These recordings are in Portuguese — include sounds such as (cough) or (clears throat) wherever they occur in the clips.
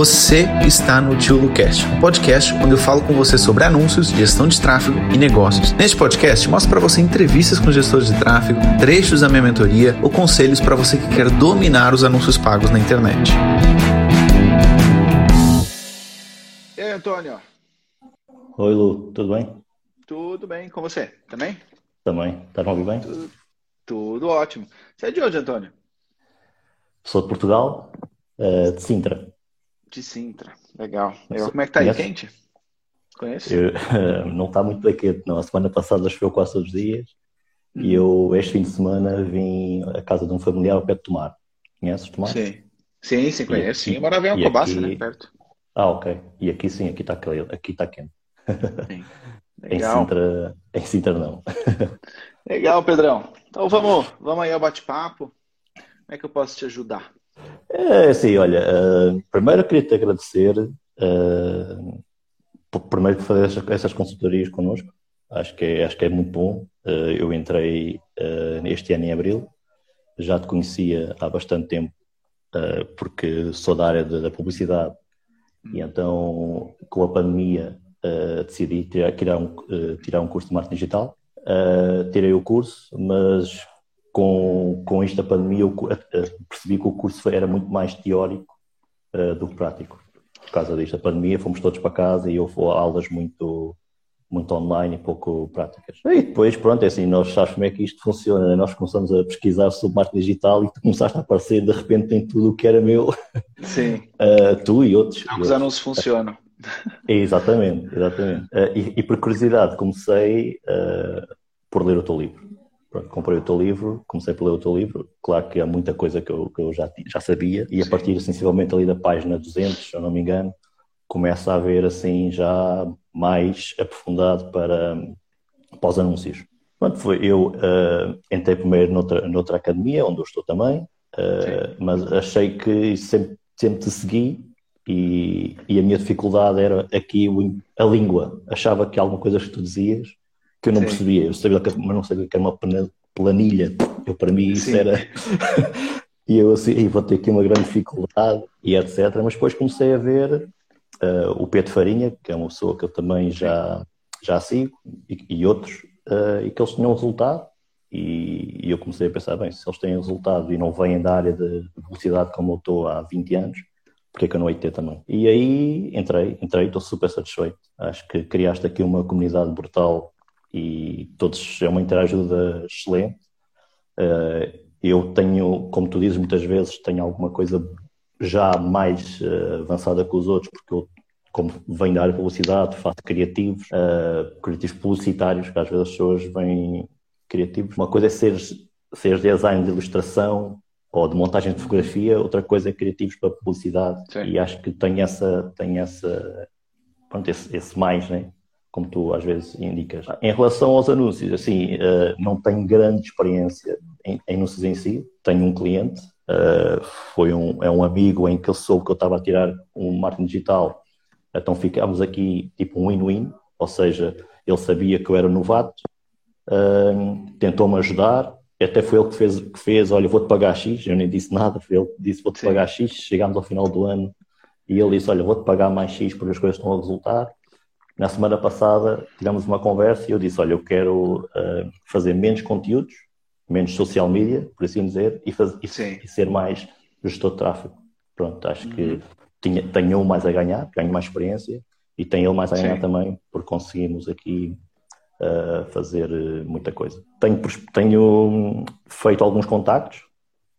Você está no Tio Lucast, um podcast onde eu falo com você sobre anúncios, gestão de tráfego e negócios. Neste podcast, mostro para você entrevistas com gestores de tráfego, trechos da minha mentoria ou conselhos para você que quer dominar os anúncios pagos na internet. E aí, Antônio? Oi, Lu, tudo bem? Tudo bem, com você? Também? Também. Está me bem? Tudo, tudo ótimo. Você é de onde, Antônio? Sou de Portugal, uh, de Sintra. De Sintra, legal. legal. Como é que tá aí? Quente? Conhece? Eu, (laughs) não está muito bem quente, não. A semana passada choveu quase todos os dias hum. e eu, este fim de semana, vim à casa de um familiar ao pé de Tomar. Conheces Tomar? Sim, sim, sim conheço. Sim, eu morava em Alcobaça, aqui... né? Perto. Ah, ok. E aqui sim, aqui está aqui tá quente. Sim. (laughs) Em Sintra, em Sintra não. (laughs) Legal, Pedrão. Então vamos, vamos aí ao bate-papo. Como é que eu posso te ajudar? É assim, olha, uh, primeiro queria te agradecer uh, por primeiro fazer essas, essas consultorias connosco. Acho que é, acho que é muito bom. Uh, eu entrei este ano em abril, já te conhecia há bastante tempo, porque sou da área da publicidade e então com a pandemia decidi tirar, tirar, um, tirar um curso de marketing digital. tirei o curso, mas com, com esta pandemia eu percebi que o curso era muito mais teórico uh, do que prático. Por causa desta pandemia fomos todos para casa e houve aulas muito, muito online e pouco práticas. E depois, pronto, é assim, nós sabemos como é que isto funciona, né? nós começamos a pesquisar sobre marketing digital e tu começaste a aparecer de repente em tudo o que era meu. Sim. Uh, (laughs) tu e outros. Não, os anúncios funcionam. exatamente, exatamente. Uh, e, e, por curiosidade comecei por ler o teu livro. Pronto, comprei o teu livro, comecei por ler o teu livro. Claro que há muita coisa que eu, que eu já, já sabia, e a partir sensivelmente ali da página 200, se eu não me engano, começa a haver assim já mais aprofundado para, para os anúncios. Pronto, foi, eu uh, entrei primeiro noutra, noutra academia, onde eu estou também, uh, mas achei que sempre, sempre te segui e, e a minha dificuldade era aqui a língua. Achava que alguma coisa que tu dizias que eu não Sim. percebia. Eu sabia que, mas não sabia que era uma planilha. Eu, para mim, isso Sim. era. (laughs) e eu assim, vou ter aqui uma grande dificuldade e etc. Mas depois comecei a ver uh, o Pedro Farinha, que é uma pessoa que eu também já, já sigo, e, e outros, uh, e que eles tinham resultado. E, e, eu comecei a pensar, bem, se eles têm resultado e não vêm da área de publicidade como eu estou há 20 anos, porque é que eu não hei de ter também? E aí entrei, entrei, estou super satisfeito. Acho que criaste aqui uma comunidade brutal e todos é uma interajuda excelente. Uh, eu tenho, como tu dizes muitas vezes, tenho alguma coisa já mais uh, avançada que os outros, porque eu, como venho da área de publicidade, faço criativos, uh, criativos publicitários, que às vezes as pessoas vêm criativos. Uma coisa é ser, ser design de ilustração ou de montagem de fotografia, outra coisa é criativos para publicidade. Sim. E acho que tem essa, tem essa, pronto, esse, esse mais, né? Como tu às vezes indicas. Em relação aos anúncios, assim, uh, não tenho grande experiência em, anúncios em si. Tenho um cliente, uh, foi um, é um amigo em que ele soube que eu estava a tirar um marketing digital, então ficámos aqui tipo um win-win, ou seja, ele sabia que eu era novato, uh, tentou-me ajudar, até foi ele que fez, que fez olha, vou-te pagar X, eu nem disse nada, foi ele que disse, vou-te pagar X, chegámos ao final do ano, e ele disse, olha, vou-te pagar mais X porque as coisas estão a resultar, na semana passada tivemos uma conversa e eu disse: Olha, eu quero uh, fazer menos conteúdos, menos social media, por assim dizer, e, e, e ser mais gestor de tráfego. Pronto, acho uhum. que tinha, tenho mais a ganhar, ganho mais experiência e tenho ele mais a ganhar Sim. também, porque conseguimos aqui uh, fazer eh, muita coisa. Tenho, tenho feito alguns contactos,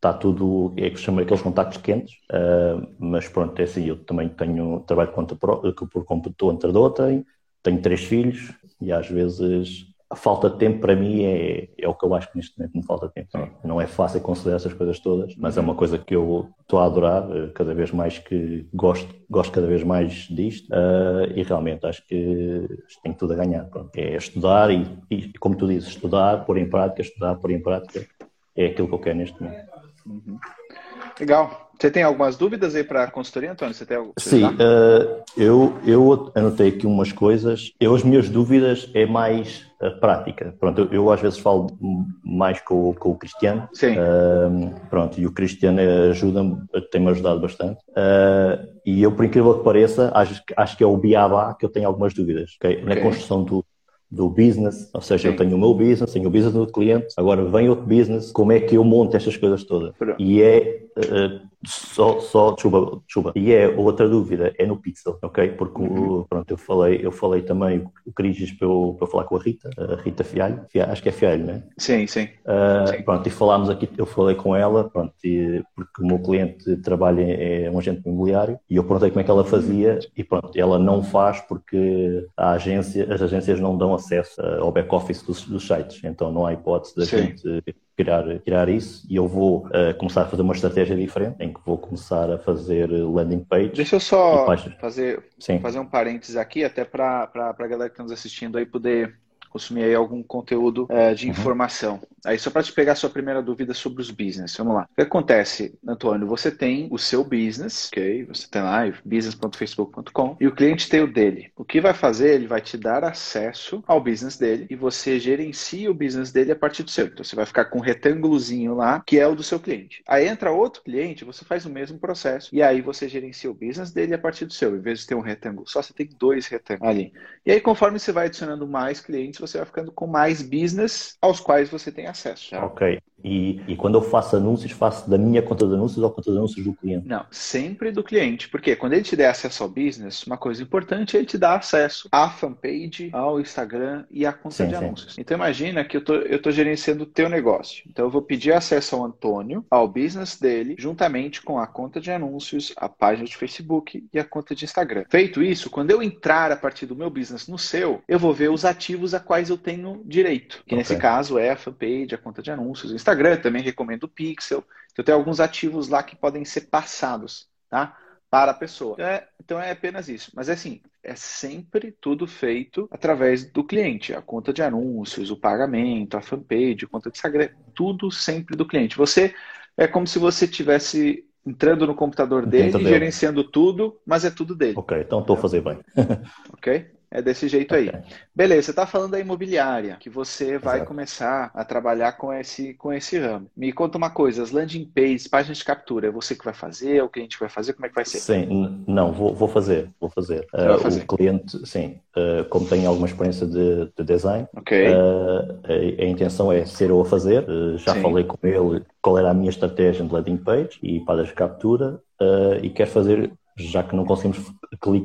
está tudo, é que chama aqueles contactos quentes, uh, mas pronto, é assim, eu também tenho, trabalho conta por, computador outra, tenho três filhos e às vezes a falta de tempo para mim é, é o que eu acho que neste momento me falta tempo. Não é fácil considerar essas coisas todas, mas é uma coisa que eu estou a adorar, eh, cada vez mais que gosto, gosto cada vez mais disto uh, e realmente acho que tenho tudo a ganhar. Pronto. É estudar e, e, como tu dizes, estudar, pôr em prática, estudar, pôr em prática, é aquilo que eu quero neste momento. Uhum. Legal. Você tem algumas dúvidas aí para a consultoria, Antônio? Você tem algo? Sim, uh, eu, eu anotei aqui umas coisas. Eu, as minhas dúvidas é mais uh, prática. Pronto, eu, eu, às vezes falo mais com, com o Cristiano. Sim. Uh, pronto, e o Cristiano ajuda-me, tem-me ajudado bastante. e eu, por incrível que pareça, acho, acho que é o Biabá que eu tenho algumas dúvidas. Okay? okay. Na construção do, do business, ou seja, Sim. eu tenho o meu business, tenho o business do cliente, agora vem outro business, como é que eu monto estas coisas todas? Pronto. E é uh, só, só desculpa, desculpa, e é outra dúvida, é no Pixel, ok? Porque uhum. pronto, eu falei, eu falei também, o Cris disse para eu, para eu falar com a Rita, a Rita Fialho, acho que é Fialho, não é? Sim, sim. Uh, sim. Pronto, e falámos aqui, eu falei com ela, pronto, e, porque o meu cliente trabalha, é um agente imobiliário, e eu perguntei como é que ela fazia, e pronto, ela não faz porque a agência, as agências não dão acesso ao back-office dos, dos sites, então não há hipótese da gente criar, criar isso e eu vou uh, começar a fazer uma estratégia diferente em que vou começar a fazer landing page. Deixa eu só fazer, fazer um parênteses aqui, até para a galera que está nos assistindo aí poder consumir aí algum conteúdo uh, de uhum. informação. Aí, só para te pegar a sua primeira dúvida sobre os business, vamos lá. O que acontece, Antônio? Você tem o seu business, ok? Você tem lá business.facebook.com e o cliente tem o dele. O que vai fazer? Ele vai te dar acesso ao business dele e você gerencia o business dele a partir do seu. Então, você vai ficar com um retângulozinho lá, que é o do seu cliente. Aí entra outro cliente, você faz o mesmo processo e aí você gerencia o business dele a partir do seu. Em vez de ter um retângulo só, você tem dois retângulos ali. E aí, conforme você vai adicionando mais clientes, você vai ficando com mais business aos quais você tem acesso. Ok. E, e, quando eu faço anúncios, faço da minha conta de anúncios ou conta de anúncios do cliente? Não, sempre do cliente. Porque quando ele te der acesso ao business, uma coisa importante é ele te dar acesso à fanpage, ao Instagram e à conta sim, de sim. anúncios. Então imagina que eu tô, eu tô gerenciando o teu negócio. Então eu vou pedir acesso ao Antônio, ao business dele, juntamente com a conta de anúncios, a página de Facebook e a conta de Instagram. Feito isso, quando eu entrar a partir do meu business no seu, eu vou ver os ativos a quais eu tenho direito. Que okay. nesse caso é a fanpage, a conta de anúncios, o Instagram Instagram, também recomendo o Pixel. Eu tenho alguns ativos lá que podem ser passados, tá? Para a pessoa. É, então é apenas isso. Mas é assim, é sempre tudo feito através do cliente. A conta de anúncios, o pagamento, a fanpage, a conta de Instagram, tudo sempre do cliente. Você é como se você tivesse entrando no computador dele, gerenciando tudo, mas é tudo dele. Ok, então estou a fazer bem. ok? É desse jeito aí. Beleza, você está falando da imobiliária, que você vai Exato. começar a trabalhar com esse, com esse ramo. Me conta uma coisa, as landing pages, páginas de captura, é você que vai fazer, é o cliente que vai fazer, como é que vai ser? Sim, não, vou, vou fazer, vou fazer. Uh, fazer. O cliente, sim, uh, como tem alguma experiência de, de design, okay. uh, a, a, intenção é ser eu a fazer. já sim. falei com ele qual era a minha estratégia de landing page e páginas de captura e quer fazer já que não conseguimos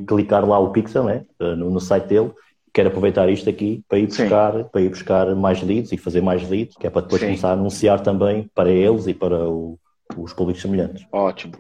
clicar lá o pixel né, eh, no, no site dele, quero aproveitar isto aqui para ir buscar, para ir buscar mais leads e fazer mais leads, que é para depois Sim. começar a anunciar também para eles e para o, os públicos semelhantes. Ótimo.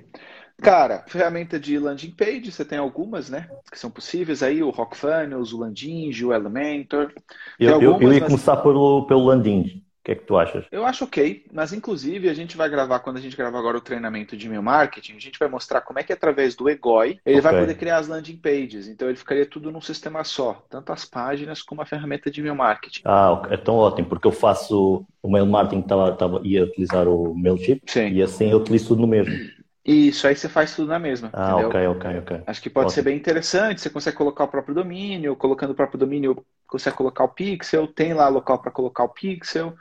Cara, ferramenta de landing page, você tem algumas, né? Que são possíveis aí, o Rock Funnels, o Landing, o Elementor. Eu, algumas, eu, eu, ia mas... começar pelo, pelo Landing que é que tu achas? Eu acho ok, mas inclusive a gente vai gravar, quando a gente gravar agora o treinamento de e-mail marketing, a gente vai mostrar como é que através do Egoi ele okay. vai poder criar as landing pages. Então ele ficaria tudo num sistema só, tanto as páginas como a ferramenta de e-mail marketing. Ah, é tão ótimo, porque eu faço o mail marketing, tava, tava, ia utilizar o MailChimp Sim. e assim eu utilizo tudo no mesmo. (clears throat) Isso, aí você faz tudo na mesma. Ah, entendeu? ok, ok, ok. Acho que pode Ótimo. ser bem interessante. Você consegue colocar o próprio domínio, colocando o próprio domínio, consegue colocar o pixel, tem lá local para colocar o pixel.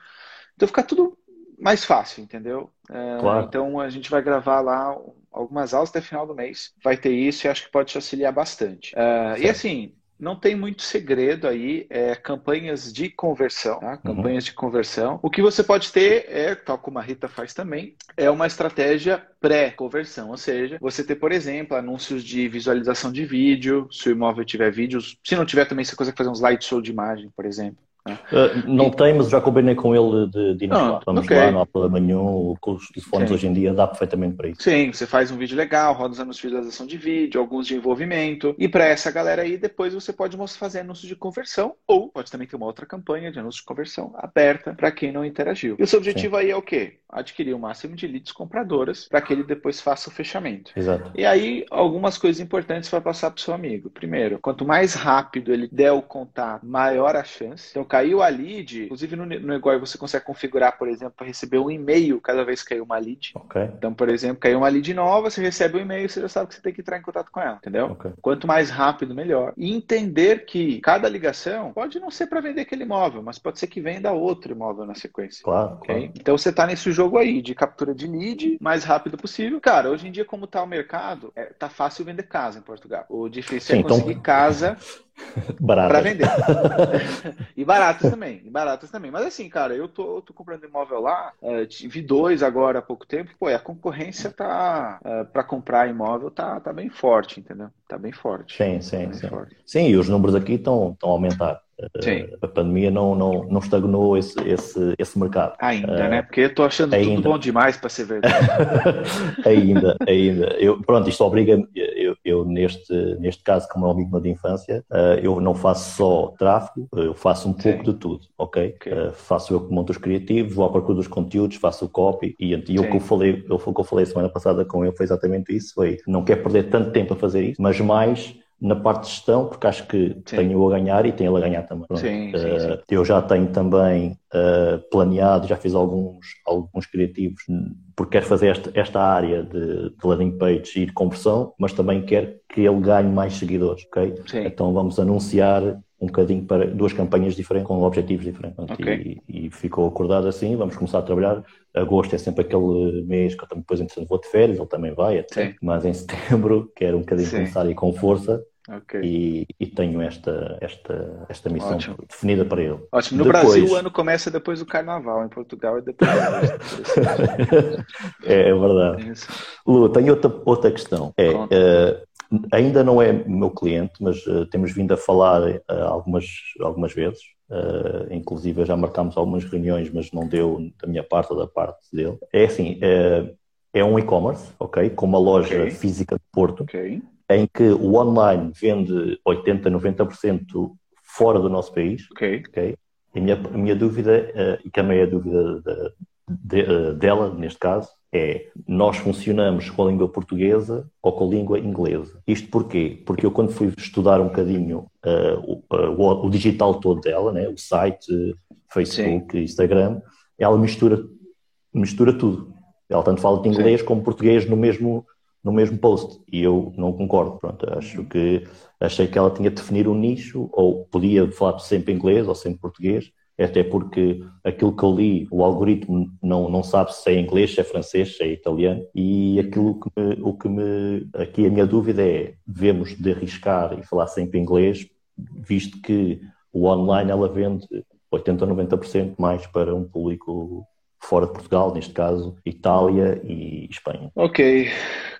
Então fica tudo mais fácil, entendeu? É, claro. Então a gente vai gravar lá algumas aulas até final do mês. Vai ter isso e acho que pode te auxiliar bastante. Uh, e assim, não tem muito segredo aí, é campanhas de conversão, tá? Uhum. Campanhas uhum. de conversão. O que você pode ter é, tal como a Rita faz também, é uma estratégia pré-conversão, ou seja, você ter, por exemplo, anúncios de visualização de vídeo, se o imóvel tiver vídeos, se não tiver também você consegue fazer um slideshow de imagem, por exemplo. Uh, não e... tem, mas já combinei com ele de, de ah, Vamos okay. lá, não há problema nenhum. Os telefones hoje em dia dá perfeitamente para isso. Sim, você faz um vídeo legal, roda os anúncios de visualização de vídeo, alguns de envolvimento. E para essa galera aí, depois você pode fazer anúncios de conversão ou pode também ter uma outra campanha de anúncios de conversão aberta para quem não interagiu. E o seu objetivo Sim. aí é o quê? Adquirir o máximo de leads compradoras para que ele depois faça o fechamento. Exato. E aí, algumas coisas importantes para passar para o seu amigo. Primeiro, quanto mais rápido ele der o contato, maior a chance. Então, caiu a lead, inclusive no, no Egoi você consegue configurar, por exemplo, para receber um e-mail cada vez que caiu uma lead. Okay. Então, por exemplo, caiu uma lead nova, você recebe um e-mail, você já sabe que você tem que entrar em contato com ela, entendeu? Okay. Quanto mais rápido, melhor. E entender que cada ligação pode não ser para vender aquele imóvel, mas pode ser que venda outro imóvel na sequência. Claro, okay? claro. Então você está nesse jogo aí de captura de lead mais rápido possível. Cara, hoje em dia, como está o mercado, é, tá fácil vender casa em Portugal. O difícil Sim, é conseguir então... casa para vender. (laughs) e baratas também, e baratas também. Mas assim, cara, eu tô, tô comprando imóvel lá, uh, vi dois agora há pouco tempo, pô, a concorrência tá uh, é, para comprar imóvel tá, tá bem forte, entendeu? Tá bem forte. Sim, sim, sim. Forte. Sim, e os números aqui estão a aumentar. Sim. A pandemia não, não, não estagnou esse, esse, esse mercado. Ainda, uh, né? Porque eu estou achando ainda. tudo bom demais para ser verdade. (laughs) ainda, ainda. Eu, pronto, isto obriga-me, eu, eu, neste, neste caso, como é um amigo de infância, uh, eu não faço só tráfego, eu faço um pouco Sim. de tudo, ok? okay. Uh, faço eu que monto os criativos, vou à procura dos conteúdos, faço o copy e, e o que eu falei, eu, o que eu falei semana passada com ele foi exatamente isso, foi não quero perder tanto tempo a fazer isso, mas mais na parte de gestão, porque acho que sim. tenho a ganhar e tenho ele a ganhar também. Sim, sim, uh, sim. Eu já tenho também uh, planeado, já fiz alguns, alguns criativos, porque quero fazer esta, esta área de, de landing page e de conversão, mas também quero que ele ganhe mais seguidores, ok? Então vamos anunciar um bocadinho para duas campanhas diferentes, com objetivos diferentes. Okay. E, e, ficou acordado assim, vamos começar a trabalhar. Agosto é sempre aquele mês que eu também depois entretanto vou de férias, ele também vai, até. mas em (laughs) setembro quero um bocadinho Sim. começar aí com força. Okay. E, e, tenho esta, esta, esta missão Ótimo. definida para ele. Ótimo. No depois... Brasil o ano começa depois do carnaval, em Portugal é depois (laughs) é, é verdade. Isso. Lu, tenho outra, outra questão. É, uh, ainda não é meu cliente, mas uh, temos vindo a falar uh, algumas, algumas vezes. Uh, inclusive já marcámos algumas reuniões, mas não deu da minha parte ou da parte dele. É assim, é um e-commerce, ok? Com uma loja okay. física de Porto, okay. em que o online vende 80, 90% fora do nosso país. Ok. okay? E a minha, a minha dúvida, e também é a dúvida de, de, dela, neste caso, é nós funcionamos com a língua portuguesa ou com a língua inglesa. Isto porquê? Porque eu quando fui estudar um bocadinho uh, o, uh, o, digital todo dela, né, o site, Facebook, Sim. Instagram, ela mistura, mistura tudo. Ela tanto fala de inglês Sim. como português no mesmo, no mesmo post. E eu não concordo. Pronto, acho que achei que ela tinha de definir um nicho, ou podia falar sempre inglês ou sempre português, até porque aquilo que eu li, o algoritmo não, não sabe se é inglês, se é francês, se é italiano, e aquilo que me, o que me, aqui a minha dúvida é, devemos de arriscar e falar sempre inglês, visto que o online ela vende 80 ou 90% mais para um público fora de Portugal, neste caso Itália e Espanha. Ok.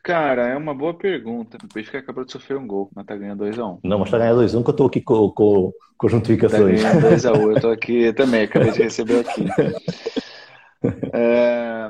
Cara, é uma boa pergunta. O Benfica acabou de sofrer um gol, mas tá ganhando 2x1. Um. Não, mas tá ganhando 2x1 um, que eu tô aqui com, com, com as notificações. Tá ganhando 2x1, um. eu tô aqui também, acabei de receber aqui. (laughs) É,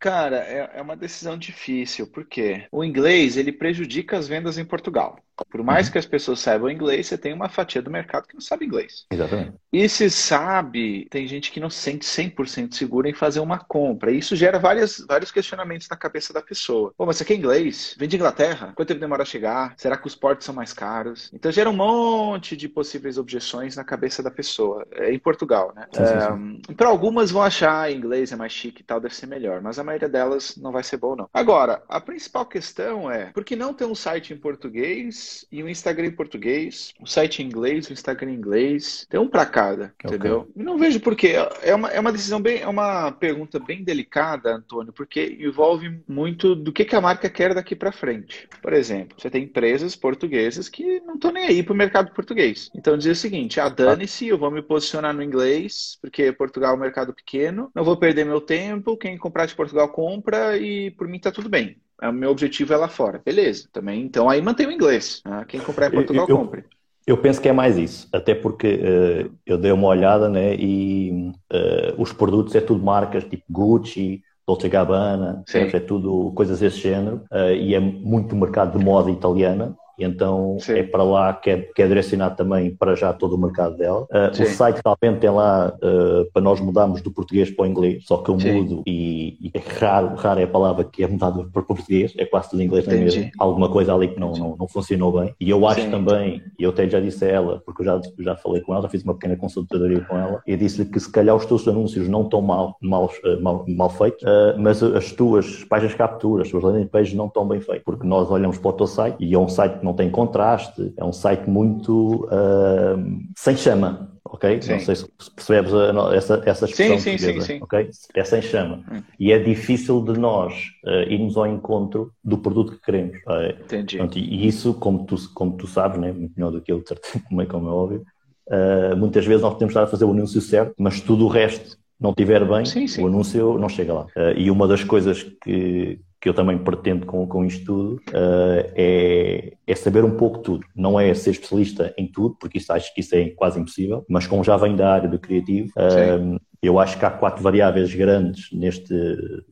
cara, é, é uma decisão difícil, porque o inglês ele prejudica as vendas em Portugal. Por mais uhum. que as pessoas saibam inglês, você tem uma fatia do mercado que não sabe inglês. Exatamente. E se sabe, tem gente que não se sente 100% segura em fazer uma compra. E isso gera várias, vários questionamentos na cabeça da pessoa. Pô, mas você quer inglês? Vem de Inglaterra? Quanto tempo demora a chegar? Será que os portos são mais caros? Então gera um monte de possíveis objeções na cabeça da pessoa. É em Portugal, né? É, Para algumas vão achar inglês é mais chique e tal, deve ser melhor. Mas a maioria delas não vai ser bom, não. Agora, a principal questão é, por que não ter um site em português e o Instagram em português, o site em inglês, o Instagram em inglês. Tem um para cada, okay. entendeu? E não vejo por quê. É uma, é uma decisão bem, é uma pergunta bem delicada, Antônio, porque envolve muito do que, que a marca quer daqui para frente. Por exemplo, você tem empresas portuguesas que não estão nem aí para o mercado português. Então dizer o seguinte: ah, dane-se, eu vou me posicionar no inglês, porque Portugal é um mercado pequeno, não vou perder meu tempo, quem comprar de Portugal compra e por mim tá tudo bem. É, o meu objetivo é lá fora. Beleza, também. Então aí mantém o inglês. Né? Quem comprar em Portugal, eu, compre. Eu penso que é mais isso, até porque uh, eu dei uma olhada né, e uh, os produtos é tudo marcas tipo Gucci, Dolce Gabbana, é tudo coisas desse género, uh, e é muito mercado de moda italiana, então Sim. é para lá que é, que é direcionado também para já todo o mercado dela. Uh, o site realmente tem lá uh, para nós mudarmos do português para o inglês, só que eu Sim. mudo e, e, é raro, raro é a palavra que é mudada para português, é quase tudo inglês, é mesmo? Alguma coisa ali que não, não, não, funcionou bem. E eu acho Sim. também, e eu até já disse a ela, porque eu já, já falei com ela, já fiz uma pequena consultoria com ela, e disse-lhe que se calhar os teus anúncios não estão mal, mal, mal, mal feitos, uh, mas as tuas páginas de captura, as tuas landing pages não estão bem feitas, porque nós olhamos para o teu site e é um site que não tem contraste, é um site muito uh, sem chama ok? Sim. Não sei se percebes a, essa, essa expressão. Sim, sim, sim, sim. Ok? É sem chama. Hum. E é difícil de nós uh, irmos ao encontro do produto que queremos. Entendi. Pronto, e isso, como tu, como tu sabes, né? muito melhor do que eu, como (laughs) é, como é óbvio, uh, muitas vezes nós podemos estar a fazer o anúncio certo, mas tudo o resto não estiver bem, sim, sim. o anúncio não chega lá. Uh, e uma das coisas que, que eu também pretendo com, com isto tudo uh, é, é saber um pouco tudo. Não é ser especialista em tudo, porque isso, acho que isso é quase impossível, mas como já vem da área do criativo, uh, eu acho que há quatro variáveis grandes neste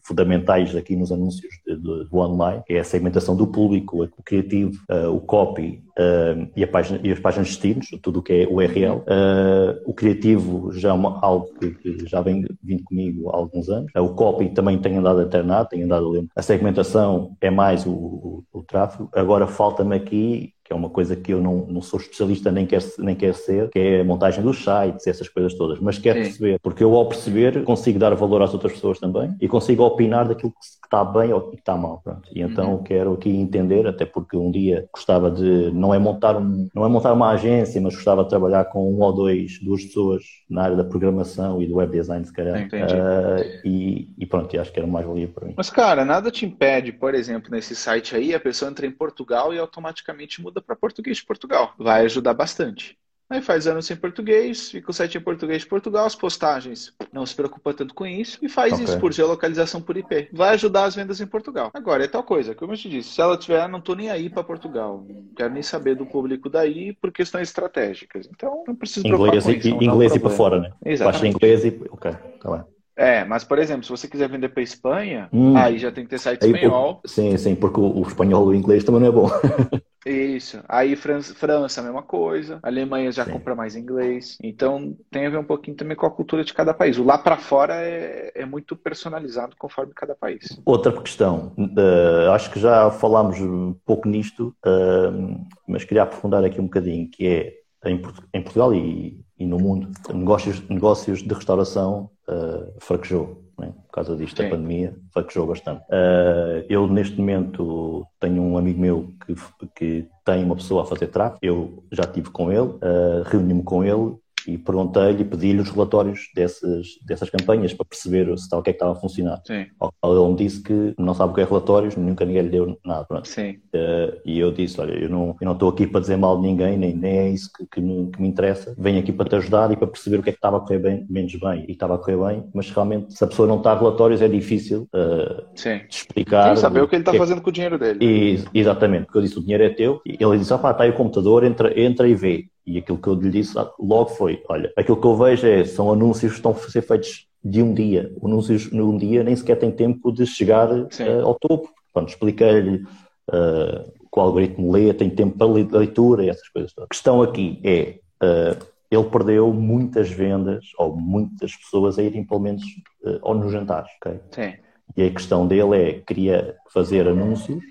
fundamentais aqui nos anúncios do, do online, é a segmentação do público, o criativo, uh, o copy uh, e, página, e, as páginas de destinos, tudo o que é URL. Uh, o criativo já é uma, algo que, que, já vem vindo comigo há alguns anos. o copy também tem andado alternado, tem andado lento. A segmentação é mais o, o, o tráfego. Agora falta-me aqui que é uma coisa que eu não, não sou especialista nem quero, nem quero ser, que é a montagem dos sites, essas coisas todas, mas quero Sim. perceber, porque eu ao perceber consigo dar valor às outras pessoas também e consigo opinar daquilo que está bem ou que está mal. Pronto. E então uhum. quero aqui entender, até porque um dia gostava de, não é montar um, não é montar uma agência, mas gostava de trabalhar com um ou dois, duas pessoas na área da programação e do web design, se calhar. Uh, e, e, pronto, acho que era mais valia para mim. Mas cara, nada te impede, por exemplo, nesse site aí, a pessoa entra em Portugal e automaticamente muda para português de Portugal. Vai ajudar bastante. Aí faz anúncio em português, fica o site em português de Portugal, as postagens não se preocupa tanto com isso e faz okay. isso por geolocalização por IP. Vai ajudar as vendas em Portugal. Agora, é tal coisa, como eu te disse, se ela tiver, não tô nem aí para Portugal, não quero nem saber do público daí por questões estratégicas. Então, não preciso inglês preocupar com e, isso. Inglês e para fora, né? Exatamente. Baixa inglês e... Ok, tá bem. É, mas por exemplo, se você quiser vender para Espanha, hum. aí já tem que ter site espanhol. sim, sim, porque o, o espanhol e o inglês também não é bom. (laughs) Isso. Aí França, França, a mesma coisa. A Alemanha já Sim. compra mais inglês. Então tem a ver um pouquinho também com a cultura de cada país. O lá para fora é, é, muito personalizado conforme cada país. Outra questão, uh, acho que já falámos um pouco nisto, uh, mas queria aprofundar aqui um bocadinho, que é em, em Portugal e, e, no mundo, negócios, negócios de restauração uh, fraquejou né? por causa disto Sim. da pandemia, fraquejou bastante. Uh, eu, neste momento, tenho um amigo meu que, que tem uma pessoa a fazer tráfego, eu já estive com ele, uh, reuni-me com ele e perguntei-lhe, pedi-lhe os relatórios dessas, dessas campanhas para perceber se o que é que estava a funcionar. Sim. Ele me disse que não sabe o que é relatórios, nunca ninguém lhe deu nada. Uh, e eu disse, olha, eu não, eu não estou aqui para dizer mal de ninguém, nem, nem é isso que, que, me, que me interessa. Venho aqui para te ajudar e para perceber o que é que estava a correr bem, menos bem. E estava a correr bem, mas realmente se a pessoa não está a relatórios é difícil uh, Sim. explicar. Sim, saber o que ele está que... fazendo com o dinheiro dele. E, exatamente, porque eu disse, o dinheiro é teu. E ele disse, ah pá, está aí o computador, entra, entra e vê. E aquilo que eu lhe disse logo foi: olha, aquilo que eu vejo é, são anúncios que estão a ser feitos de um dia. Anúncios num dia nem sequer tem tempo de chegar uh, ao topo. Pronto, expliquei-lhe uh, o algoritmo lê, tem tempo para leitura e essas coisas todas. A questão aqui é: uh, ele perdeu muitas vendas ou muitas pessoas a irem pelo menos uh, ou nos jantares. Okay? Sim. E a questão dele é: queria fazer anúncios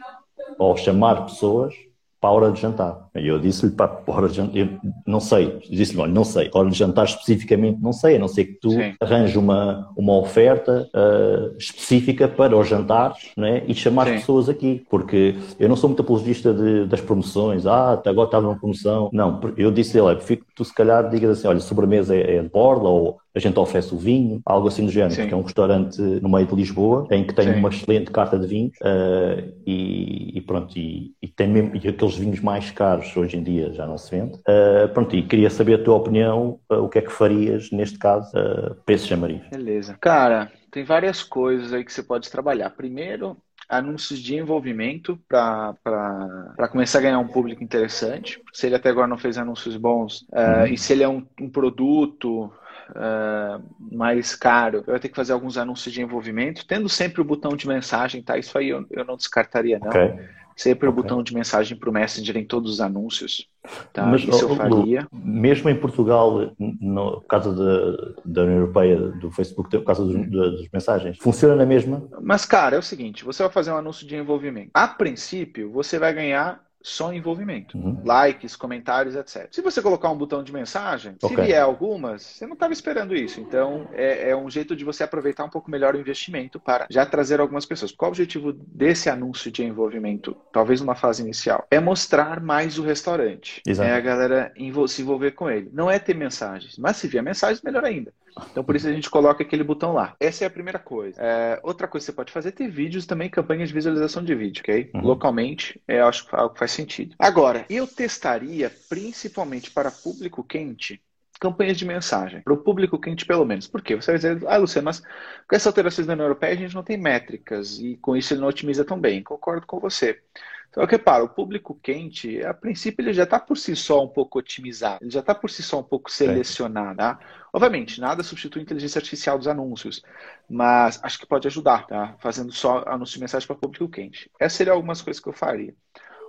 ou chamar pessoas para a hora de jantar. E eu disse-lhe, para a hora de jantar, eu não sei, disse-lhe, olha, não sei, a hora de jantar especificamente não sei, a não ser que tu arranjes uma, uma oferta uh, específica para os jantares né, e chamar Sim. pessoas aqui, porque eu não sou muito apologista de, das promoções, ah, agora estava numa promoção, não, eu disse-lhe, olha, fico, tu se calhar digas assim, olha, sobremesa é, é de borla ou a gente oferece o vinho, algo assim do género, Sim. porque é um restaurante no meio de Lisboa, em que tem Sim. uma excelente carta de vinhos uh, e, e, pronto, e, e, tem mesmo e aqueles vinhos mais caros hoje em dia já não se vende. Uh, pronto, e queria saber a tua opinião, uh, o que é que farias neste caso para esse chamariz? Beleza. Cara, tem várias coisas aí que você pode trabalhar. Primeiro, anúncios de envolvimento para começar a ganhar um público interessante. Se ele até agora não fez anúncios bons, uh, e se ele é um, um produto uh, mais caro, eu vou ter que fazer alguns anúncios de envolvimento, tendo sempre o botão de mensagem, tá? Isso aí eu, eu não descartaria, não. Okay. Sempre okay. o botão de mensagem para o Messenger em todos os anúncios. Tá? Mas, Isso eu faria. mesmo em Portugal, no caso da, da União Europeia, do Facebook, por causa dos, das mensagens, funciona na mesma? Mas, cara, é o seguinte: você vai fazer um anúncio de envolvimento. A princípio, você vai ganhar só envolvimento. Uhum. Likes, comentários, etc. Se você colocar um botão de mensagem, okay. se vier algumas, você não estava esperando isso. Então, é, é, um jeito de você aproveitar um pouco melhor o investimento para já trazer algumas pessoas. Qual o objetivo desse anúncio de envolvimento, talvez numa fase inicial? É mostrar mais o restaurante. Exato. É a galera se envolver com ele. Não é ter mensagens, mas se vier mensagens, melhor ainda. Então, por isso a gente coloca aquele botão lá. Essa é a primeira coisa. É, outra coisa que você pode fazer é ter vídeos também, campanhas de visualização de vídeo, ok? Uhum. Localmente, é, acho que algo faz sentido. Agora, eu testaria principalmente para público quente campanhas de mensagem, para o público quente pelo menos. Por quê? Você vai dizer, ah, Luciano, mas com essas alterações da União Europeia a gente não tem métricas e com isso ele não otimiza tão bem. Concordo com você. Então, repara, o público quente, a princípio, ele já está por si só um pouco otimizado, ele já está por si só um pouco selecionado. Tá? Obviamente, nada substitui a inteligência artificial dos anúncios, mas acho que pode ajudar, tá? Fazendo só anúncio de mensagem para público quente. Essas seriam algumas coisas que eu faria.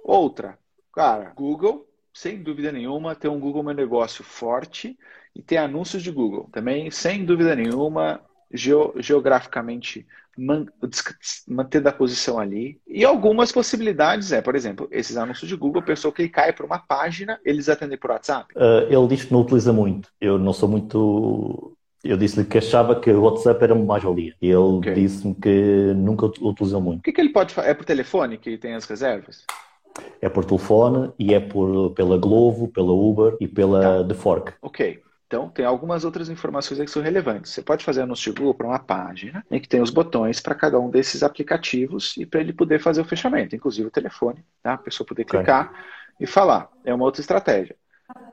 Outra, cara, Google, sem dúvida nenhuma, ter um Google Meu Negócio forte e ter anúncios de Google. Também, sem dúvida nenhuma, geograficamente man, mantendo a posição ali. E algumas possibilidades é, por exemplo, esses anúncios de Google, a pessoa clicar para uma página, eles atendem por WhatsApp? Uh, ele diz que não utiliza muito. Eu não sou muito. Eu disse-lhe que achava que o WhatsApp era mais valia. E ele okay. disse-me que nunca utilizou muito. O que, que ele pode fazer? É por telefone que tem as reservas? É por telefone e é por, pela Glovo, pela Uber e pela tá. The Fork. Ok. Então, tem algumas outras informações que são relevantes. Você pode fazer anúncio de Google para uma página em que tem os botões para cada um desses aplicativos e para ele poder fazer o fechamento, inclusive o telefone, tá? a pessoa poder clicar e falar. É uma outra estratégia.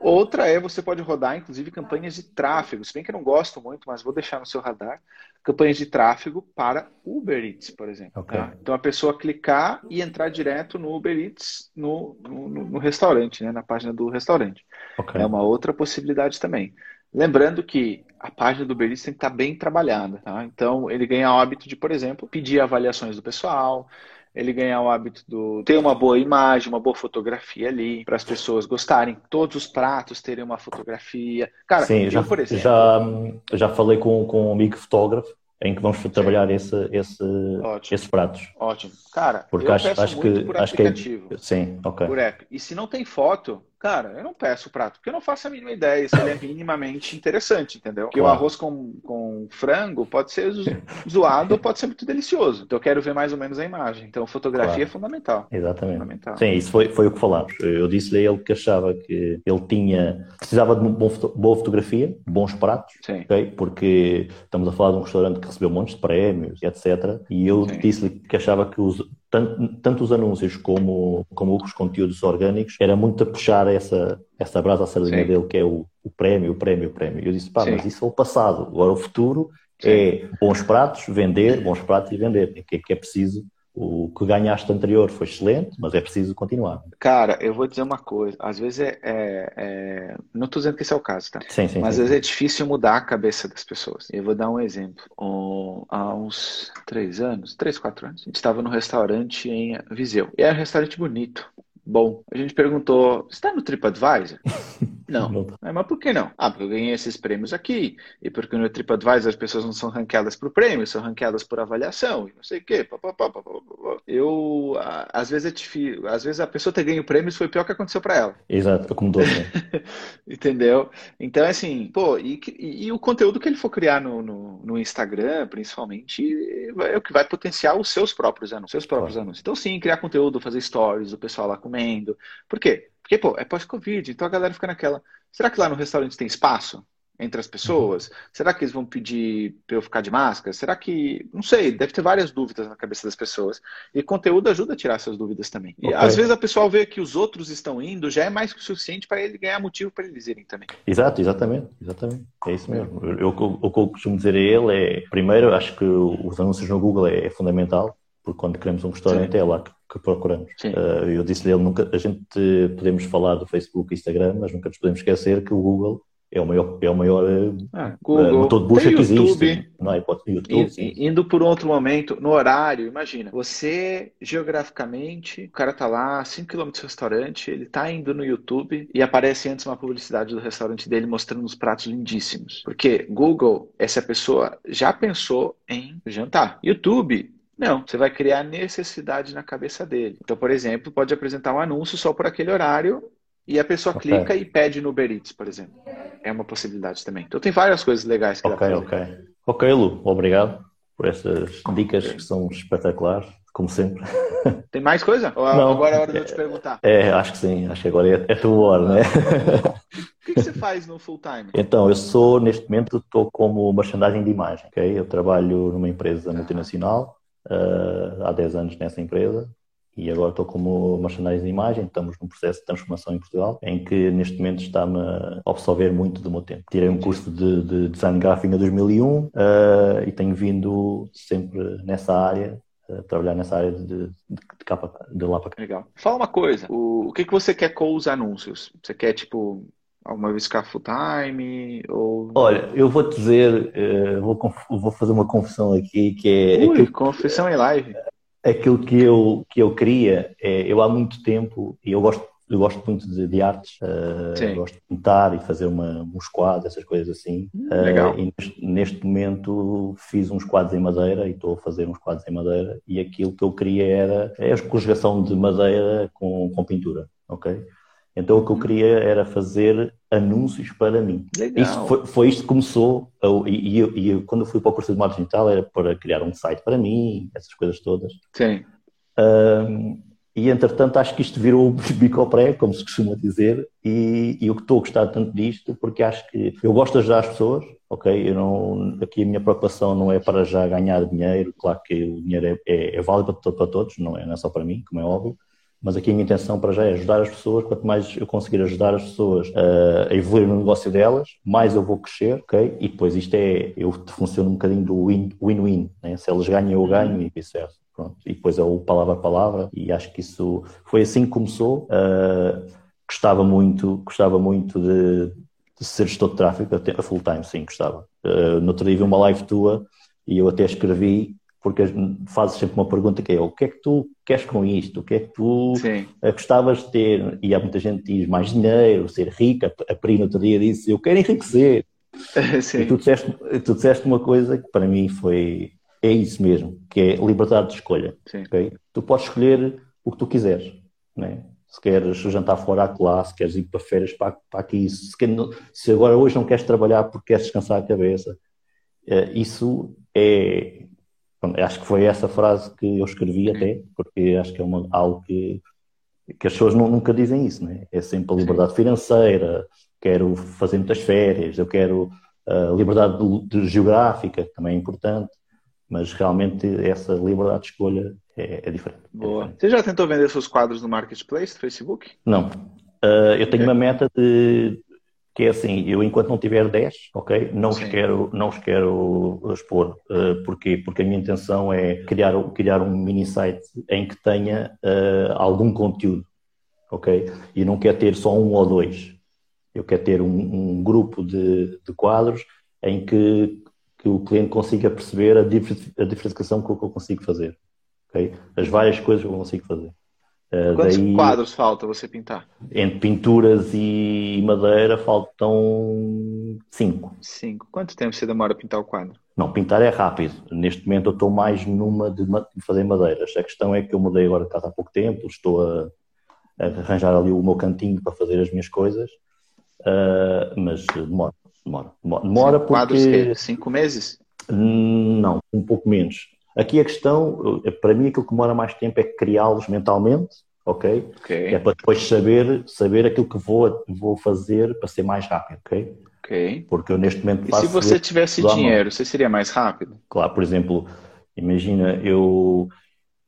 Outra é você pode rodar, inclusive, campanhas de tráfego. Se bem que eu não gosto muito, mas vou deixar no seu radar. Campanhas de tráfego para Uber Eats, por exemplo. Okay. Tá? Então a pessoa clicar e entrar direto no Uber Eats no, no, no restaurante, né? na página do restaurante. Okay. É uma outra possibilidade também. Lembrando que a página do Uber Eats tem que estar bem trabalhada. Tá? Então ele ganha o hábito de, por exemplo, pedir avaliações do pessoal, ele ganhar o hábito do ter uma boa imagem, uma boa fotografia ali, para as pessoas gostarem, todos os pratos terem uma fotografia. Cara, Sim, eu, já, por exemplo, já, já falei com, com um amigo fotógrafo em que vamos trabalhar esse, esse, esses pratos. Ótimo. Cara, Porque eu acho, acho muito que, por acho aplicativo. Que, sim, ok. Por app. E se não tem foto, Cara, eu não peço prato, porque eu não faço a mínima ideia se ele é minimamente interessante, entendeu? Porque claro. o arroz com, com frango pode ser zoado ou pode ser muito delicioso. Então eu quero ver mais ou menos a imagem. Então fotografia claro. é fundamental. Exatamente. Fundamental. Sim, isso foi, foi o que falámos. Eu disse-lhe a ele que achava que ele tinha, precisava de bom, boa fotografia, bons pratos, Sim. Okay? porque estamos a falar de um restaurante que recebeu montes de prémios, etc. E eu disse-lhe que achava que os, tanto, tanto os anúncios como, como os conteúdos orgânicos, era muito a puxar essa, essa brasa à sardinha dele, que é o, o prémio, o prémio, o prémio. E eu disse, pá, Sim. mas isso é o passado. Agora o futuro Sim. é bons pratos, vender, bons pratos e vender. Que, é que é preciso o que ganhaste anterior foi excelente, mas é preciso continuar. Cara, eu vou dizer uma coisa. Às vezes é. é, é... Não estou dizendo que esse é o caso, tá? Sim, sim. Mas sim. às vezes é difícil mudar a cabeça das pessoas. Eu vou dar um exemplo. Um, há uns três anos, três, quatro anos, a gente estava num restaurante em Viseu. E era um restaurante bonito bom. A gente perguntou: está no TripAdvisor? (laughs) Não. não. Mas por que não? Ah, porque eu ganhei esses prêmios aqui. E porque no TripAdvisor as pessoas não são ranqueadas por prêmio, são ranqueadas por avaliação. E não sei o quê. Pá, pá, pá, eu, às vezes é difícil. Às vezes a pessoa ter ganho prêmios foi o pior que aconteceu para ela. Exato, doce. Né? (laughs) Entendeu? Então, assim, pô, e, e, e, o conteúdo que ele for criar no, no, no, Instagram, principalmente, é o que vai potenciar os seus próprios anúncios. Seus próprios claro. anúncios. Então, sim, criar conteúdo, fazer stories, o pessoal lá comendo. Por quê? Porque, pô, é pós-Covid, então a galera fica naquela. Será que lá no restaurante tem espaço entre as pessoas? Uhum. Será que eles vão pedir para eu ficar de máscara? Será que. Não sei, deve ter várias dúvidas na cabeça das pessoas. E conteúdo ajuda a tirar essas dúvidas também. E às vezes a pessoa vê que os outros estão indo, já é mais que o suficiente para ele ganhar motivo para eles irem também. Exato, exatamente, exatamente. É isso mesmo. Eu, o que eu costumo dizer a ele é, primeiro, acho que os anúncios no Google é, é fundamental, porque quando queremos um restaurante Sim. é lá que que procuramos. Uh, eu disse-lhe, nunca, a gente podemos falar do Facebook e Instagram, mas nunca nos podemos esquecer que o Google é o maior, é o maior ah, Google, motor de busca que existe. Não é? YouTube, Indo por outro momento, no horário, imagina, você geograficamente, o cara tá lá, 5 km do restaurante, ele tá indo no YouTube e aparece antes uma publicidade do restaurante dele mostrando os pratos lindíssimos. Porque Google, essa pessoa já pensou em jantar. YouTube, não, você vai criar necessidade na cabeça dele. Então, por exemplo, pode apresentar um anúncio só por aquele horário e a pessoa okay. clica e pede no Uber Eats, por exemplo. É uma possibilidade também. Então tem várias coisas legais que okay, dá fazer. Ok, ok. Lu, obrigado por essas dicas okay. que são espetaculares, como sempre. (laughs) Tem mais coisa? Ou Não, agora é hora de eu te perguntar? É, acho que sim. Acho que agora é, é a tua hora, né? O que, que você faz no full time? (laughs) Então, eu sou, neste momento, estou como merchandising de imagem, ok? Eu trabalho numa empresa multinacional, uh, há 10 anos nessa empresa, e agora estou como mercenário de imagem, estamos num processo de transformação em Portugal, em que neste momento está-me a absorver muito do meu tempo. Tirei um curso de, de design gráfico em 2001 uh, e tenho vindo sempre nessa área trabalhar nessa área de, de, de, capa, de lá para cá. Legal. Fala uma coisa, o, o que, que você quer com os anúncios? Você quer, tipo, alguma vez ficar full time? Ou... Olha, eu vou te dizer, uh, vou, vou fazer uma confissão aqui, que é... Ui, confissão em live aquilo que eu, que eu queria, é, eu há muito tempo, e eu gosto, eu gosto muito de, de artes, uh, gosto de pintar e fazer uma, uns quadros, essas coisas assim. Hum, legal. Uh, e neste, neste, momento fiz uns quadros em madeira e estou a fazer uns quadros em madeira e aquilo que eu queria era é a conjugação de madeira com, com pintura, ok? Então o que eu queria era fazer anúncios para mim. Legal. Isso foi, foi isto que começou. E, e, e, quando eu fui para o curso de marketing digital era para criar um site para mim, essas coisas todas. Sim. Um, e entretanto acho que isto virou (laughs) bico ao pré, como se costuma dizer, e, e eu estou a gostar tanto disto porque acho que eu gosto de ajudar as pessoas, ok? Eu não, aqui a minha preocupação não é para já ganhar dinheiro, claro que o dinheiro é, é, é válido para, para todos, não é, não é só para mim, como é óbvio, mas aqui a minha intenção para já é ajudar as pessoas. Quanto mais eu conseguir ajudar as pessoas a evoluir no negócio delas, mais eu vou crescer, ok? E depois isto é, eu funciono um bocadinho do win-win, né? Se eles ganham, eu ganho e vice-versa. Pronto. E depois é o palavra a palavra e acho que isso foi assim que começou. Uh, gostava muito, gostava muito de, de ser gestor de tráfego a full time, sim, gostava. Uh, no outro dia vi uma live tua e eu até escrevi porque fazes sempre uma pergunta que é o que é que tu queres com isto? O que é que tu Sim. gostavas de ter? E há muita gente que diz mais dinheiro, ser rica. A Pri no outro dia disse eu quero enriquecer. (laughs) Sim. E tu disseste, tu disseste uma coisa que para mim foi é isso mesmo, que é liberdade de escolha. Okay? Tu podes escolher o que tu quiseres. Né? Se queres jantar fora à classe, se queres ir para férias para, para aqui, se, quer, se agora hoje não queres trabalhar porque queres descansar a cabeça, eh, isso é, acho que foi essa frase que eu escrevi até, porque acho que é uma, algo que, que as pessoas não, nunca dizem isso, né? É sempre a liberdade financeira, quero fazer muitas férias, eu quero a liberdade de, de geográfica, que também é importante, mas realmente essa liberdade de escolha é, é diferente. É Boa. É diferente. Você já tentou vender seus quadros no Marketplace do Facebook? Não. Uh, eu tenho é. uma meta de que é assim, eu enquanto não tiver 10, ok, não os quero, não os quero expor. Uh, porquê? Porque a minha intenção é criar, criar um mini site em que tenha uh, algum conteúdo, ok? E não quero ter só um ou dois. Eu quero ter um, um grupo de, de, quadros em que, que o cliente consiga perceber a, a diferenciação que eu consigo fazer, ok? As várias coisas que eu consigo fazer. Uh, Quantos daí, quadros falta você pintar? Entre pinturas e madeira faltam cinco. Cinco. Quanto tempo você demora a pintar o quadro? Não, pintar é rápido. Neste momento eu estou mais numa de fazer madeiras. A questão é que eu mudei agora de casa há pouco tempo, estou a, a arranjar ali o meu cantinho para fazer as minhas coisas, uh, mas demora, demora. Demora, demora porque... Quadros que? Cinco meses? Não, um pouco menos. Aqui a questão, para mim, aquilo que demora mais tempo é criá-los mentalmente, ok? okay. É para depois saber, saber aquilo que vou, vou fazer para ser mais rápido, ok? Ok. Porque eu neste momento faço. E se você tivesse dinheiro, você seria mais rápido? Claro, por exemplo, imagina, eu.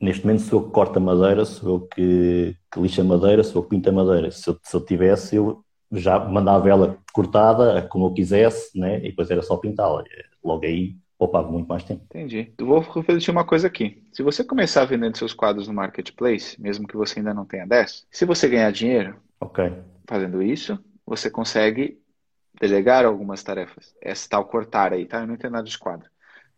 Neste momento sou eu que corta madeira, sou eu que, que lixa madeira, sou eu que pinta madeira. Se eu, se eu tivesse, eu já mandava ela cortada como eu quisesse, né? e depois era só pintá-la. Logo aí poupava muito mais tempo. Entendi. Eu vou refletir uma coisa aqui. Se você começar vendendo seus quadros no marketplace, mesmo que você ainda não tenha 10, se você ganhar dinheiro okay. fazendo isso, você consegue delegar algumas tarefas. Esse tal cortar aí, tá? Eu não entendo nada de quadro.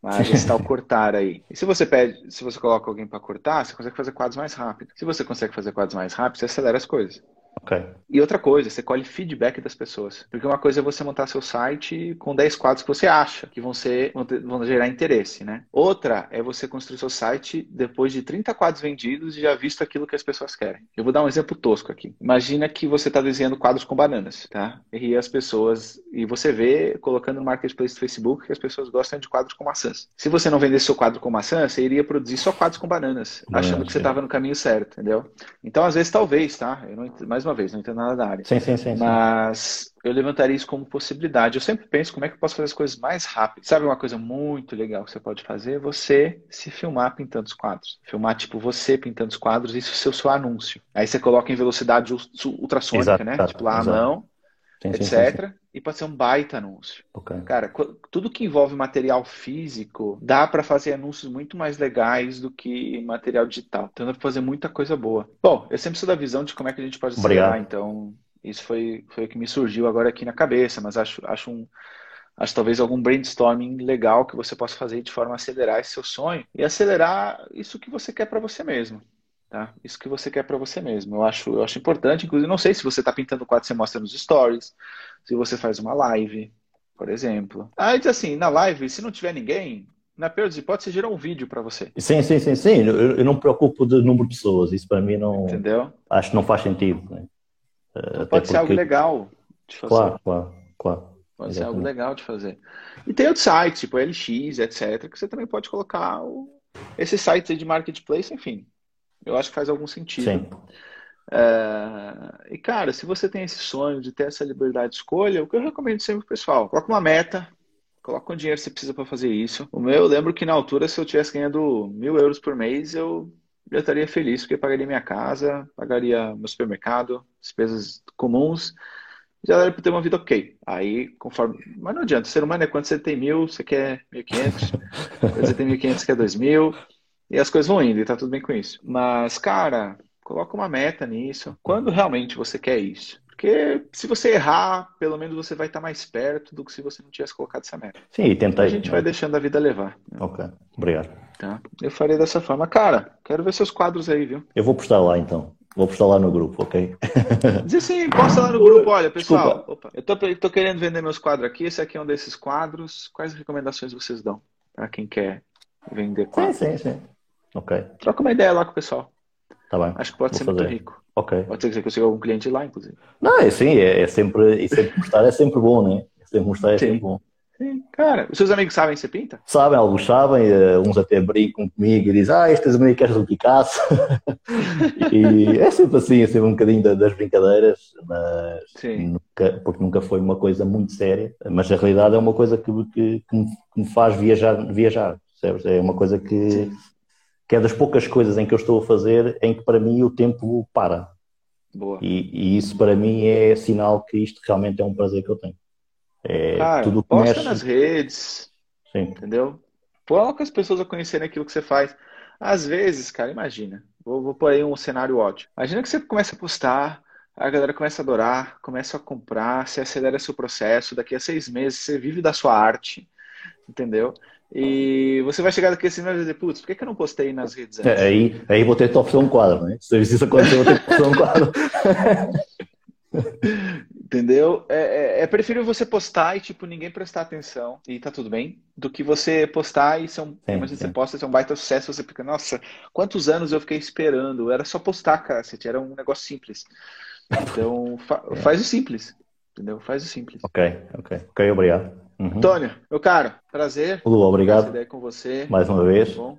Mas esse tal (laughs) cortar aí. E se você pede, se você coloca alguém para cortar, você consegue fazer quadros mais rápido. Se você consegue fazer quadros mais rápido, você acelera as coisas. Okay. E outra coisa, você colhe feedback das pessoas. Porque uma coisa é você montar seu site com 10 quadros que você acha que vão, ser, vão, ter, vão gerar interesse, né? Outra é você construir seu site depois de 30 quadros vendidos e já visto aquilo que as pessoas querem. Eu vou dar um exemplo tosco aqui. Imagina que você está desenhando quadros com bananas, tá? E as pessoas. E você vê, colocando no marketplace do Facebook, que as pessoas gostam de quadros com maçãs. Se você não vendesse seu quadro com maçã, você iria produzir só quadros com bananas, achando que você estava no caminho certo, entendeu? Então, às vezes, talvez, tá? Eu não, mais uma vez, não entendo nada da área. Sim, sim, sim. Mas sim. eu levantaria isso como possibilidade. Eu sempre penso como é que eu posso fazer as coisas mais rápido. Sabe uma coisa muito legal que você pode fazer? Você se filmar pintando os quadros. Filmar, tipo, você pintando os quadros, isso é o seu anúncio. Aí você coloca em velocidade ultrassônica, exato, né? Exato, tipo, lá à mão, etc. E pode ser um baita anúncio. Okay. Cara, tudo que envolve material físico, dá para fazer anúncios muito mais legais do que material digital. Então dá para fazer muita coisa boa. Bom, eu sempre sou da visão de como é que a gente pode acelerar, então isso foi, foi o que me surgiu agora aqui na cabeça, mas acho, acho um acho talvez algum brainstorming legal que você possa fazer de forma a acelerar esse seu sonho e acelerar isso que você quer para você mesmo. Tá? Isso que você quer para você mesmo. Eu acho, eu acho importante, inclusive, não sei se você está pintando o quadro, você mostra nos stories, se você faz uma live, por exemplo. Aí diz assim, na live, se não tiver ninguém, na pior das hipóteses, você gera um vídeo para você. Sim, sim, sim, sim. Eu, eu, não me preocupo do número de pessoas. Isso para mim não. Entendeu? Acho que não faz sentido. Né? Então, pode ser algo legal de fazer. Claro, claro, claro. Pode Exatamente. ser algo legal de fazer. E tem outros sites, tipo LX, etc., que você também pode colocar o... esses sites de marketplace, enfim. Eu acho que faz algum sentido. Sim. É... E, cara, se você tem esse sonho de ter essa liberdade de escolha, o que eu recomendo sempre pro pessoal, coloca uma meta, coloca quanto dinheiro você precisa para fazer isso. O meu, eu lembro que na altura, se eu tivesse ganhando mil euros por mês, eu já estaria feliz, porque pagaria minha casa, pagaria meu supermercado, despesas comuns, já daria para ter uma vida ok. Aí, conforme. Mas não adianta, ser humano é quando você tem mil, você quer 1.500, (laughs) quando você tem 1.500, você quer 2.000, e as coisas vão indo, e tá tudo bem com isso. Mas, cara, coloca uma meta nisso. Quando realmente você quer isso? Porque se você errar, pelo menos você vai estar mais perto do que se você não tivesse colocado essa meta. Sim, e tenta A gente vai deixando a vida levar. Né? Ok, obrigado. Tá? Eu farei dessa forma. Cara, quero ver seus quadros aí, viu? Eu vou postar lá então. Vou postar lá no grupo, ok? (laughs) Diz assim, posta lá no grupo. Olha, pessoal, opa, eu tô, tô, querendo vender meus quadros aqui. Esse aqui é um desses quadros. Quais recomendações vocês dão para quem quer vender quadros? Sim, sim, sim. Ok. Troca uma ideia lá com o pessoal. Tá bem. Acho que pode ser fazer. muito rico. Ok. Pode ser que você consiga algum cliente lá, inclusive. Não, é sim, é, é sempre, e sempre mostrar é sempre bom, né? Sempre mostrar é Sim. sempre bom. Sim. Cara, os seus amigos sabem que você pinta? Sabem, alguns sabem, eh, uns até brincam comigo e dizem, ah, estas queres do Picasso. (laughs) e é sempre assim, é sempre um bocadinho da- das brincadeiras, mas nunca, porque nunca foi uma coisa muito séria. Mas a realidade é uma coisa que, que, que me, que me faz viajar, viajar, percebes? É uma coisa que, que é das poucas coisas em que eu estou a fazer em que para mim o tempo para. Boa. E, e isso para mim é sinal que isto realmente é um prazer que eu tenho. É Cara, tudo posta mexe. nas redes, Sim, entendeu? Coloca as pessoas a conhecerem aquilo que você faz. Às vezes, cara, imagina. Vou, vou pôr aí um cenário ótimo. Imagina que você começa a postar, a galera começa a adorar, começa a comprar, você acelera seu processo. Daqui a seis meses você vive da sua arte, entendeu? E você vai chegar daqui a seis meses e dizer, putz, por que, que eu não postei nas redes antes? É, aí, aí vou ter que oferecer um quadro, né? Se isso acontecer, vou ter que oferecer um quadro. (laughs) Entendeu? É, é, é preferível você postar e, tipo, ninguém prestar atenção e tá tudo bem, do que você postar e ser um, Sim, imagina, sim. você posta, ser um baita sucesso, você fica, nossa, quantos anos eu fiquei esperando? Era só postar, cacete, era um negócio simples. Então, fa- (laughs) É. faz o simples, entendeu? Faz o simples. Ok, ok. Ok, obrigado. Uhum. Antônio, meu cara, prazer. Lu, obrigado ideia com você. mais uma vez. Tá bom?